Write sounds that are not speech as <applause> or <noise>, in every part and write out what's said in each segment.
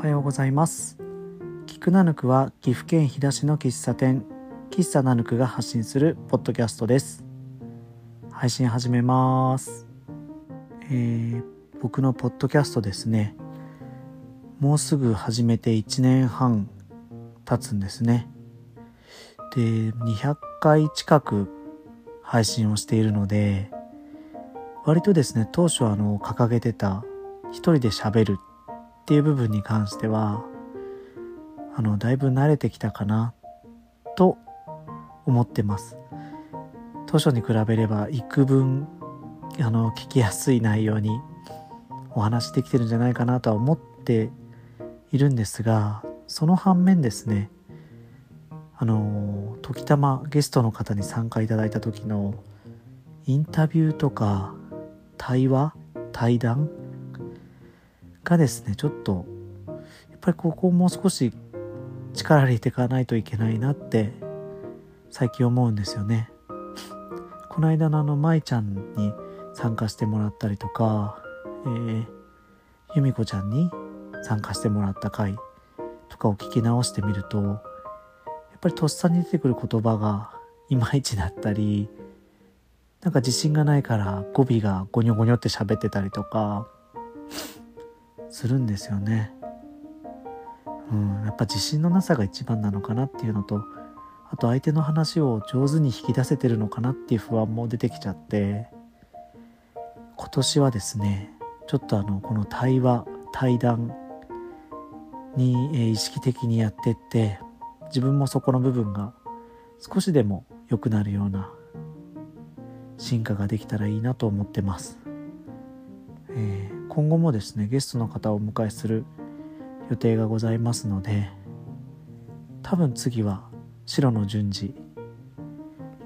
おはようございます。菊ナヌクは岐阜県飛騨市の喫茶店。喫茶ナヌクが発信するポッドキャストです。配信始めます。えー、僕のポッドキャストですね。もうすぐ始めて1年半経つんですね。で200回近く配信をしているので割とですね当初あの掲げてた一人で喋るっていう部分に関してはあのだいぶ慣れてきたかなと思ってます。当初に比べれば幾分あの聞きやすい内容にお話できてるんじゃないかなとは思っているんですがその反面ですねあの時たまゲストの方に参加いただいた時のインタビューとか対話対談がですねちょっとやっぱりここをもう少し力入れていかないといけないなって最近思うんですよね。<laughs> この間のあの舞ちゃんに参加してもらったりとか、えー、由美子ちゃんに参加してもらった回とかを聞き直してみるとやっぱりとっさに出てくる言葉がいまいちだったりなんか自信がないから語尾がゴニョゴニョって喋ってたりとかするんですよね。うん、やっぱ自信のなさが一番なのかなっていうのとあと相手の話を上手に引き出せてるのかなっていう不安も出てきちゃって今年はですねちょっとあのこの対話対談に、え意識的にやってって自分もそこの部分が少しでも良くなるような進化ができたらいいなと思ってます。えー、今後もですねゲストの方をお迎えする予定がございますので多分次は白の順次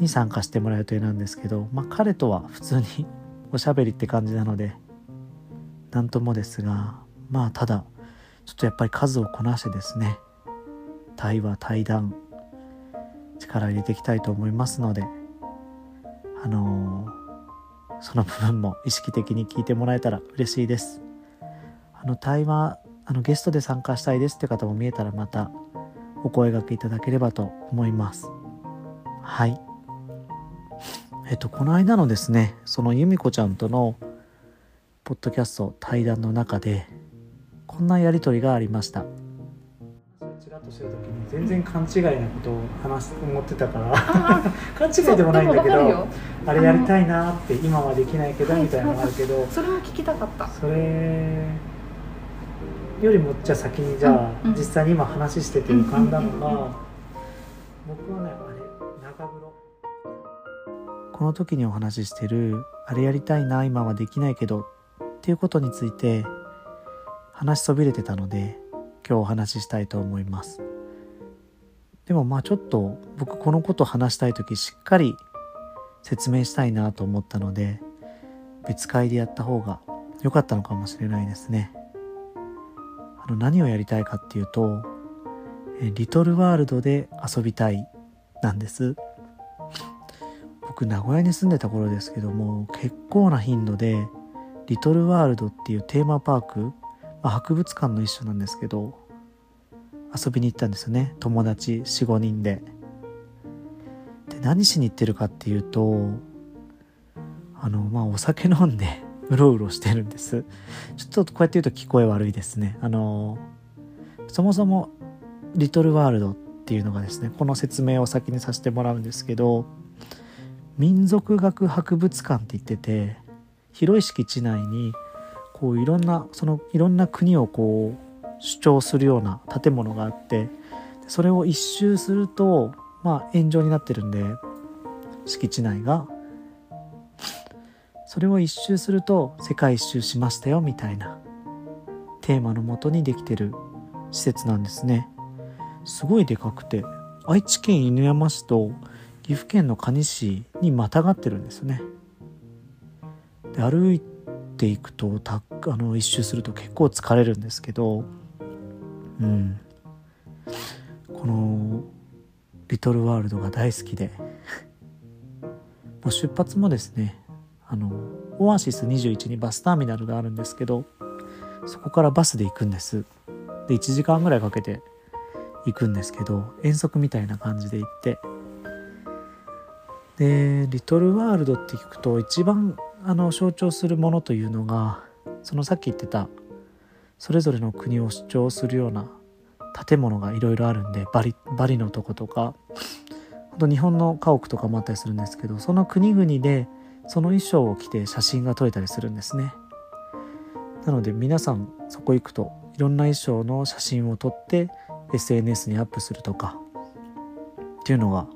に参加してもらう予定なんですけど、まあ、彼とは普通に <laughs> おしゃべりって感じなので何ともですがまあただちょっとやっぱり数をこなしてですね対話対談力入れていきたいと思いますのであのーその部分も意識的に聞いてもらえたら嬉しいです。あの対話あのゲストで参加したいですって方も見えたらまたお声がけいただければと思います。はい。えっとこの間のですねその由美子ちゃんとのポッドキャスト対談の中でこんなやり取りがありました。してる時に全然勘違いなことを話す思ってたから <laughs> 勘違いでもないんだけどあれやりたいなって今はできないけどみたいなのがあるけど、それも聞きたかった。それよりもじゃあ先にじゃあ、うんうん、実際に今話してて浮かんだのが、僕はねあれ長風呂。この時にお話ししてるあれやりたいな今はできないけどっていうことについて話しそびれてたので今日お話ししたいと思います。でもまあちょっと僕このこと話したい時しっかり説明したいなと思ったので別会でやった方が良かったのかもしれないですね。あの何をやりたいかっていうとリトルワールドで遊びたいなんです。僕名古屋に住んでた頃ですけども結構な頻度でリトルワールドっていうテーマパーク、まあ、博物館の一種なんですけど遊びに行ったんですよね。友達45人で。で何しに行ってるかっていうとあのまあお酒飲んでうろうろしてるんです。ちょっとこうやって言うと聞こえ悪いですね。あのそもそもリトルワールドっていうのがですねこの説明を先にさせてもらうんですけど民族学博物館って言ってて広い敷地内にこういろんなそのいろんな国をこう主張するような建物があってそれを一周するとまあ炎上になってるんで敷地内が。それを一周すると世界一周しましたよみたいなテーマのもとにできてる施設なんですね。すごいでかくて愛知県犬山市と岐阜県の可児市にまたがってるんですね。で歩いていくとたあの一周すると結構疲れるんですけどうん。このリトルワールドが大好きで。もう出発もですねあのオアシス21にバスターミナルがあるんですけどそこからバスで行くんです。で1時間ぐらいかけて行くんですけど遠足みたいな感じで行って。でリトルワールドって聞くと一番あの象徴するものというのがそのさっき言ってたそれぞれの国を主張するような建物がいろいろあるんでバリバリのとことか本当日本の家屋とかもあったりするんですけどその国々でその衣装を着て写真が撮れたりするんですね。なので皆さんそこ行くといろんな衣装の写真を撮って SNS にアップするとかっていうのが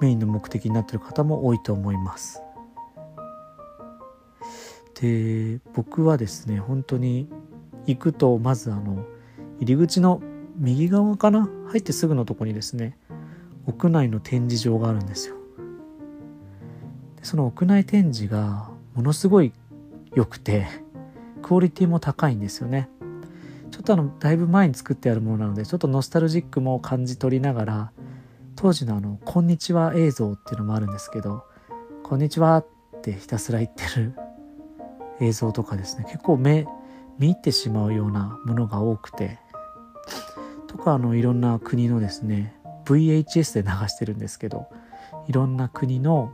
メインの目的になってる方も多いと思います。で僕はですね本当に行くとまずあの入り口の右側かな入ってすぐのとこにですね屋内の展示場があるんですよ。でその屋内展示がものすごい良くてクオリティも高いんですよね。ちょっとあのだいぶ前に作ってあるものなのでちょっとノスタルジックも感じ取りながら当時のあの「こんにちは」映像っていうのもあるんですけど「こんにちは」ってひたすら言ってる映像とかですね結構目見入ってしまうようなものが多くてとかあのいろんな国のですね VHS で流してるんですけどいろんな国の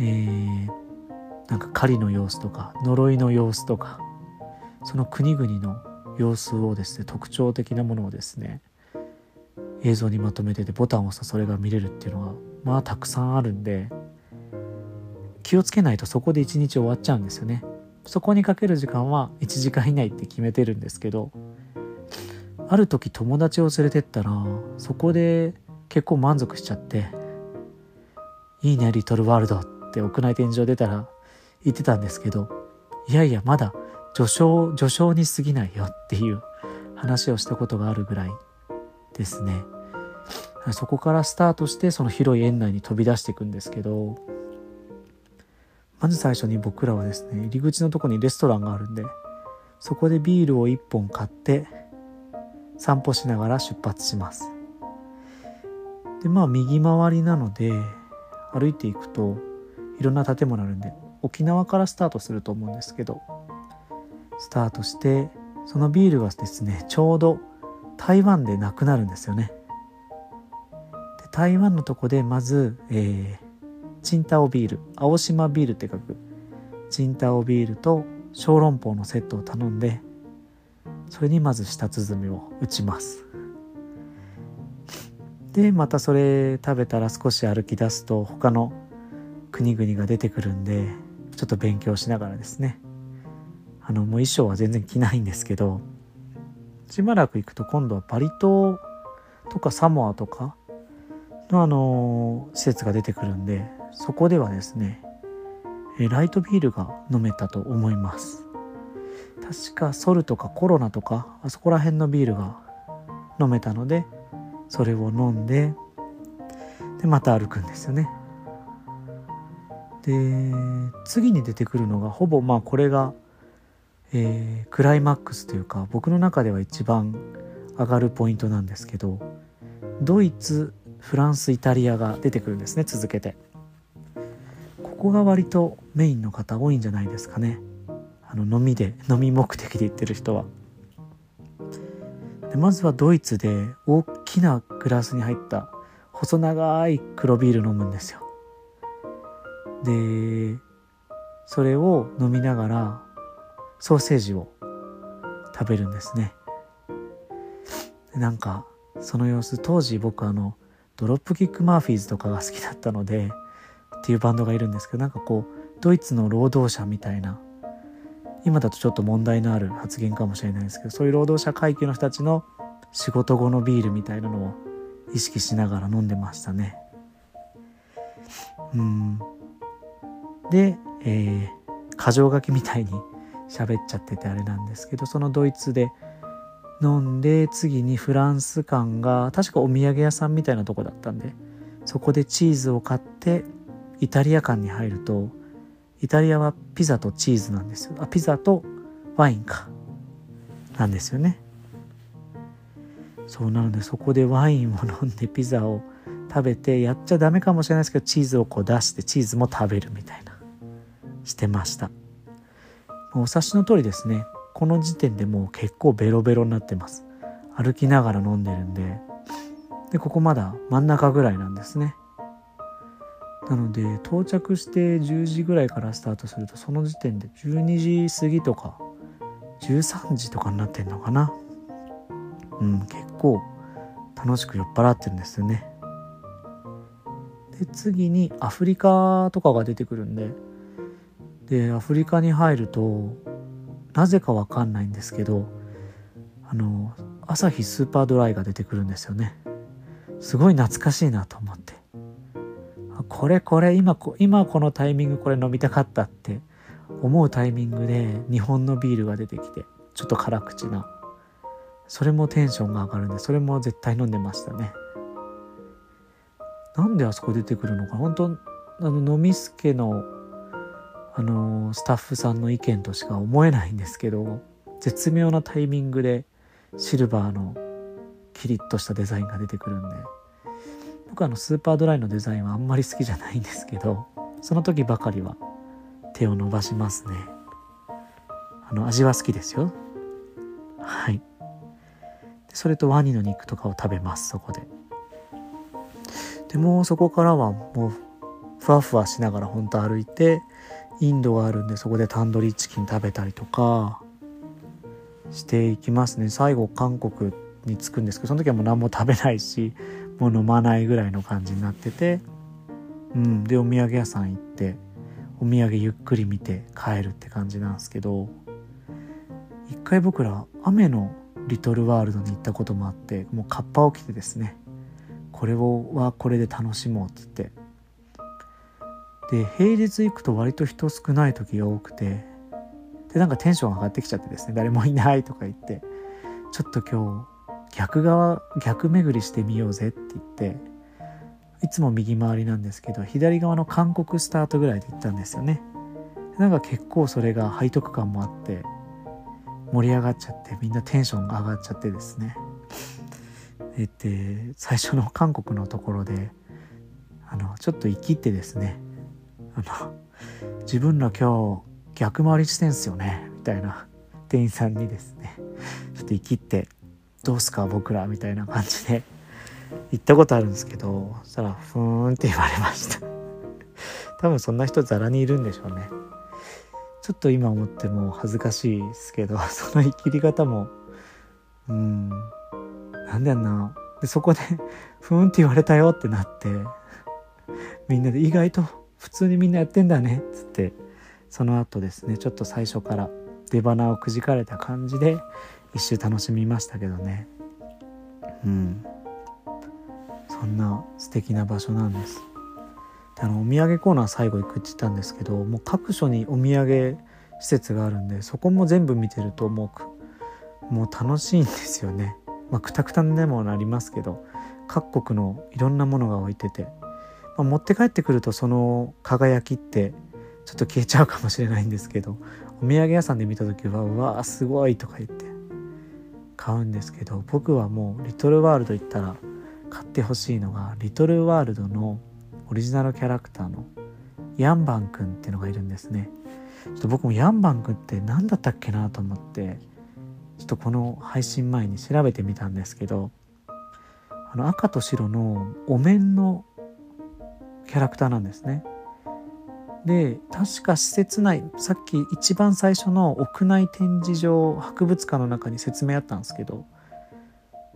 えー、なんか狩りの様子とか呪いの様子とかその国々の様子をですね特徴的なものをですね映像にまとめててボタンを押すとそれが見れるっていうのがまあたくさんあるんで気をつけないとそこで一日終わっちゃうんですよね。そこにかける時間は1時間以内って決めてるんですけどある時友達を連れてったらそこで結構満足しちゃって「いいねリトルワールド」って屋内天井出たら言ってたんですけどいやいやまだ序章序章に過ぎないよっていう話をしたことがあるぐらいですね。そこからスタートしてその広い園内に飛び出していくんですけどまず最初に僕らはですね入り口のとこにレストランがあるんでそこでビールを1本買って散歩しながら出発します。でまあ右回りなので歩いていくといろんな建物あるんで沖縄からスタートすると思うんですけどスタートしてそのビールがですねちょうど台湾でなくなるんですよね。で台湾のとこでまず、えー、チンタオビール青島ビールって書く。チンタオビールと小籠包のセットを頼んでそれにまず舌鼓を打ちます。でまたそれ食べたら少し歩き出すと他の国々が出てくるんでちょっと勉強しながらですね。あのもう衣装は全然着ないんですけどしばらく行くと今度はバリ島とかサモアとかのあの施設が出てくるんでそこではですねライトビールが飲めたと思います。確かソルとかコロナとかあそこら辺のビールが飲めたのでそれを飲んででまた歩くんですよね。で次に出てくるのがほぼまあこれが、えー、クライマックスというか僕の中では一番上がるポイントなんですけどドイツフランスイタリアが出てくるんですね続けて。ここが割とメインの方多いんじゃないですかね。あの飲みで飲み目的で行ってる人は。でまずはドイツで大きなグラスに入った細長い黒ビール飲むんですよ。でそれを飲みながらソーセージを食べるんですね。なんかその様子当時僕あのドロップキックマーフィーズとかが好きだったのでっていうバンドがいるんですけどなんかこうドイツの労働者みたいな今だとちょっと問題のある発言かもしれないですけどそういう労働者階級の人たちの仕事後のビールみたいなのを意識しながら飲んでましたね。うん。で、えー、箇条書きみたいに喋っちゃっててあれなんですけどそのドイツで飲んで次にフランス館が確かお土産屋さんみたいなとこだったんでそこでチーズを買ってイタリア館に入るとイタリアはピザとチーズなんですよ。あピザとワインか。なんですよね。そうなのでそこでワインを飲んでピザを食べてやっちゃダメかもしれないですけどチーズをこう出してチーズも食べるみたいな。してました。お察しの通りですね。この時点でもう結構ベロベロになってます。歩きながら飲んでるんで。でここまだ真ん中ぐらいなんですね。なので到着して10時ぐらいからスタートするとその時点で12時過ぎとか13時とかになってんのかな。うん結構楽しく酔っ払ってるんですよね。で次にアフリカとかが出てくるんででアフリカに入るとなぜかわかんないんですけどあの朝日スーパードライが出てくるんですよね。すごい懐かしいなと思って。これこれ今今このタイミングこれ飲みたかったって思うタイミングで日本のビールが出てきてちょっと辛口な。それもテンションが上がるんでそれも絶対飲んでましたね。なんであそこ出てくるのか本当あの飲みすけのあのスタッフさんの意見としか思えないんですけど絶妙なタイミングでシルバーのキリッとしたデザインが出てくるんで。僕あのスーパードライのデザインはあんまり好きじゃないんですけどその時ばかりは手を伸ばしますね。あの味は好きですよ。はい。それとワニの肉とかを食べますそこで。でもそこからはもうふわふわしながら本当歩いてインドがあるんでそこでタンドリーチキン食べたりとかしていきますね。最後韓国に着くんですけどその時はもう何も食べないしもう飲まないぐらいの感じになっててうん。でお土産屋さん行ってお土産ゆっくり見て帰るって感じなんですけど一回僕ら雨のリトルワールドに行ったこともあってもうカッパを着てですねこれをはこれで楽しもうっつって。で平日行くと割と人少ない時が多くてでなんかテンション上がってきちゃってですね誰もいないとか言ってちょっと今日逆側逆巡りしてみようぜって言っていつも右回りなんですけど左側の韓国スタートぐらいで行ったんですよね。なんか結構それが背徳感もあって盛り上がっちゃってみんなテンションが上がっちゃってですね。えって最初の韓国のところであのちょっと生きってですねあの自分ら今日逆回りしてんすよねみたいな店員さんにですねちょっと生きってどうすか僕らみたいな感じで <laughs> 行ったことあるんですけどそしたらふーんって言われました。<laughs> 多分そんな人ザラにいるんでしょうね。ちょっと今思っても恥ずかしいですけど <laughs> その生きり方も。うん。なんだよな。でそこでふーんって言われたよってなって。みんなで意外と普通にみんなやってんだね。っつってその後ですねちょっと最初から出花をくじかれた感じで一周楽しみましたけどね。うん。そんな素敵な場所なんです。であのお土産コーナー最後行くって言ったんですけどもう各所にお土産施設があるんでそこも全部見てるともうもう楽しいんですよね。まあくたくたでもなりますけど各国のいろんなものが置いてて。まあ、持って帰ってくるとその輝きってちょっと消えちゃうかもしれないんですけどお土産屋さんで見た時はうわーすごいとか言って。買うんですけど僕はもうリトルワールド行ったら買ってほしいのがリトルワールドのオリジナルキャラクターのヤンバンくんっていうのがいるんですねちょっと僕もヤンバンくんって何だったっけなと思ってちょっとこの配信前に調べてみたんですけどあの赤と白のお面のキャラクターなんですね。で確か施設内さっき一番最初の屋内展示場博物館の中に説明あったんですけど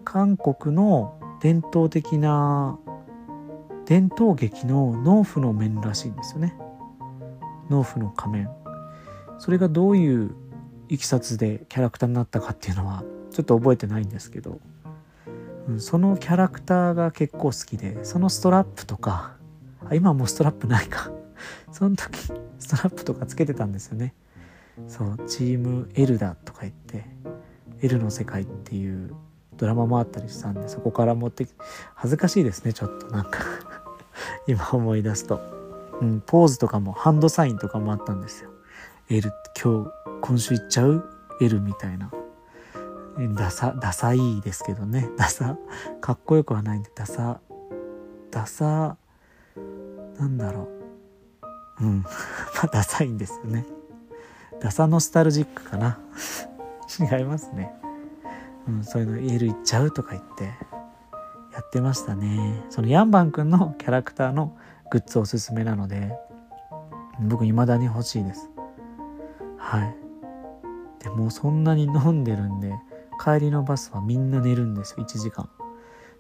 韓国の伝統的な伝統劇の農夫の面らしいんですよね。農夫の仮面。それがどういういきさつでキャラクターになったかっていうのはちょっと覚えてないんですけど、うん、そのキャラクターが結構好きでそのストラップとかあ今もうストラップないか。その時ストラップとかつけてたんですよね。そうチーム L だとか言って L の世界っていうドラマもあったりしたんでそこから持って恥ずかしいですねちょっと。なんか <laughs> 今思い出すと、うん、ポーズとかもハンドサインとかもあったんですよ。L 今日今週行っちゃう？L みたいな。ダサダサいですけどね。ダサかっこよくはないんでダサダサなんだろう。うん。<laughs> まあダサいんですよね。ダサノスタルジックかな。<laughs> 違いますね、うん、そういうの言える言っちゃうとか言って。やってましたね。そのヤンバンくんのキャラクターのグッズおすすめなので僕未だに欲しいです。はい。でもうそんなに飲んでるんで帰りのバスはみんな寝るんですよ。1時間。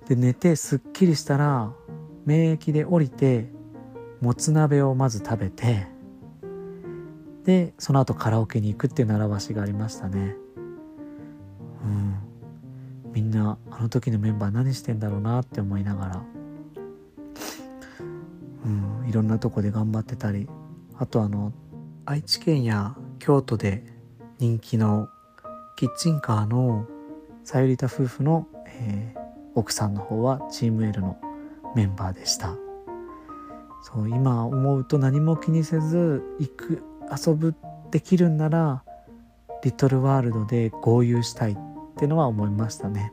で寝てすっきりしたら免疫で降りてもつ鍋をまず食べてでその後カラオケに行くっていう習わしがありましたね。うん。みんなあの時のメンバー何してんだろうなって思いながら。うん。いろんなとこで頑張ってたり。あとあの愛知県や京都で人気のキッチンカーのさゆりた夫婦の、えー、奥さんの方はチーム L のメンバーでした。そう今思うと何も気にせず行く遊ぶできるんならリトルワールドで合流したいってのは思いましたね。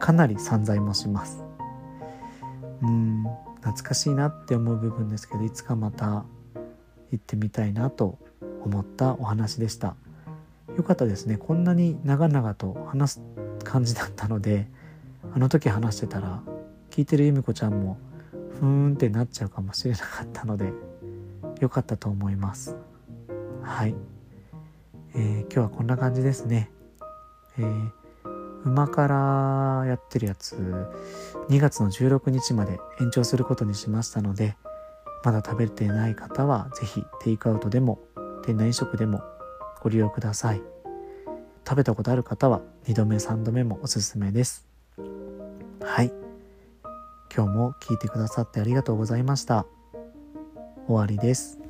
かなり散財もします。うん懐かしいなって思う部分ですけどいつかまた行ってみたいなと思ったお話でした。よかったですね。こんなに長々と話す感じだったのであの時話してたら聞いてる由美子ちゃんもふーんってなっちゃうかもしれなかったのでよかったと思います。はい、えー、今日はこんな感じですね。えー、馬からやってるやつ2月の16日まで延長することにしましたのでまだ食べてない方は是非テイクアウトでも店内飲食でもご利用ください。食べたことある方は2度目3度目もおすすめです。はい。今日も聞いてくださってありがとうございました。終わりです。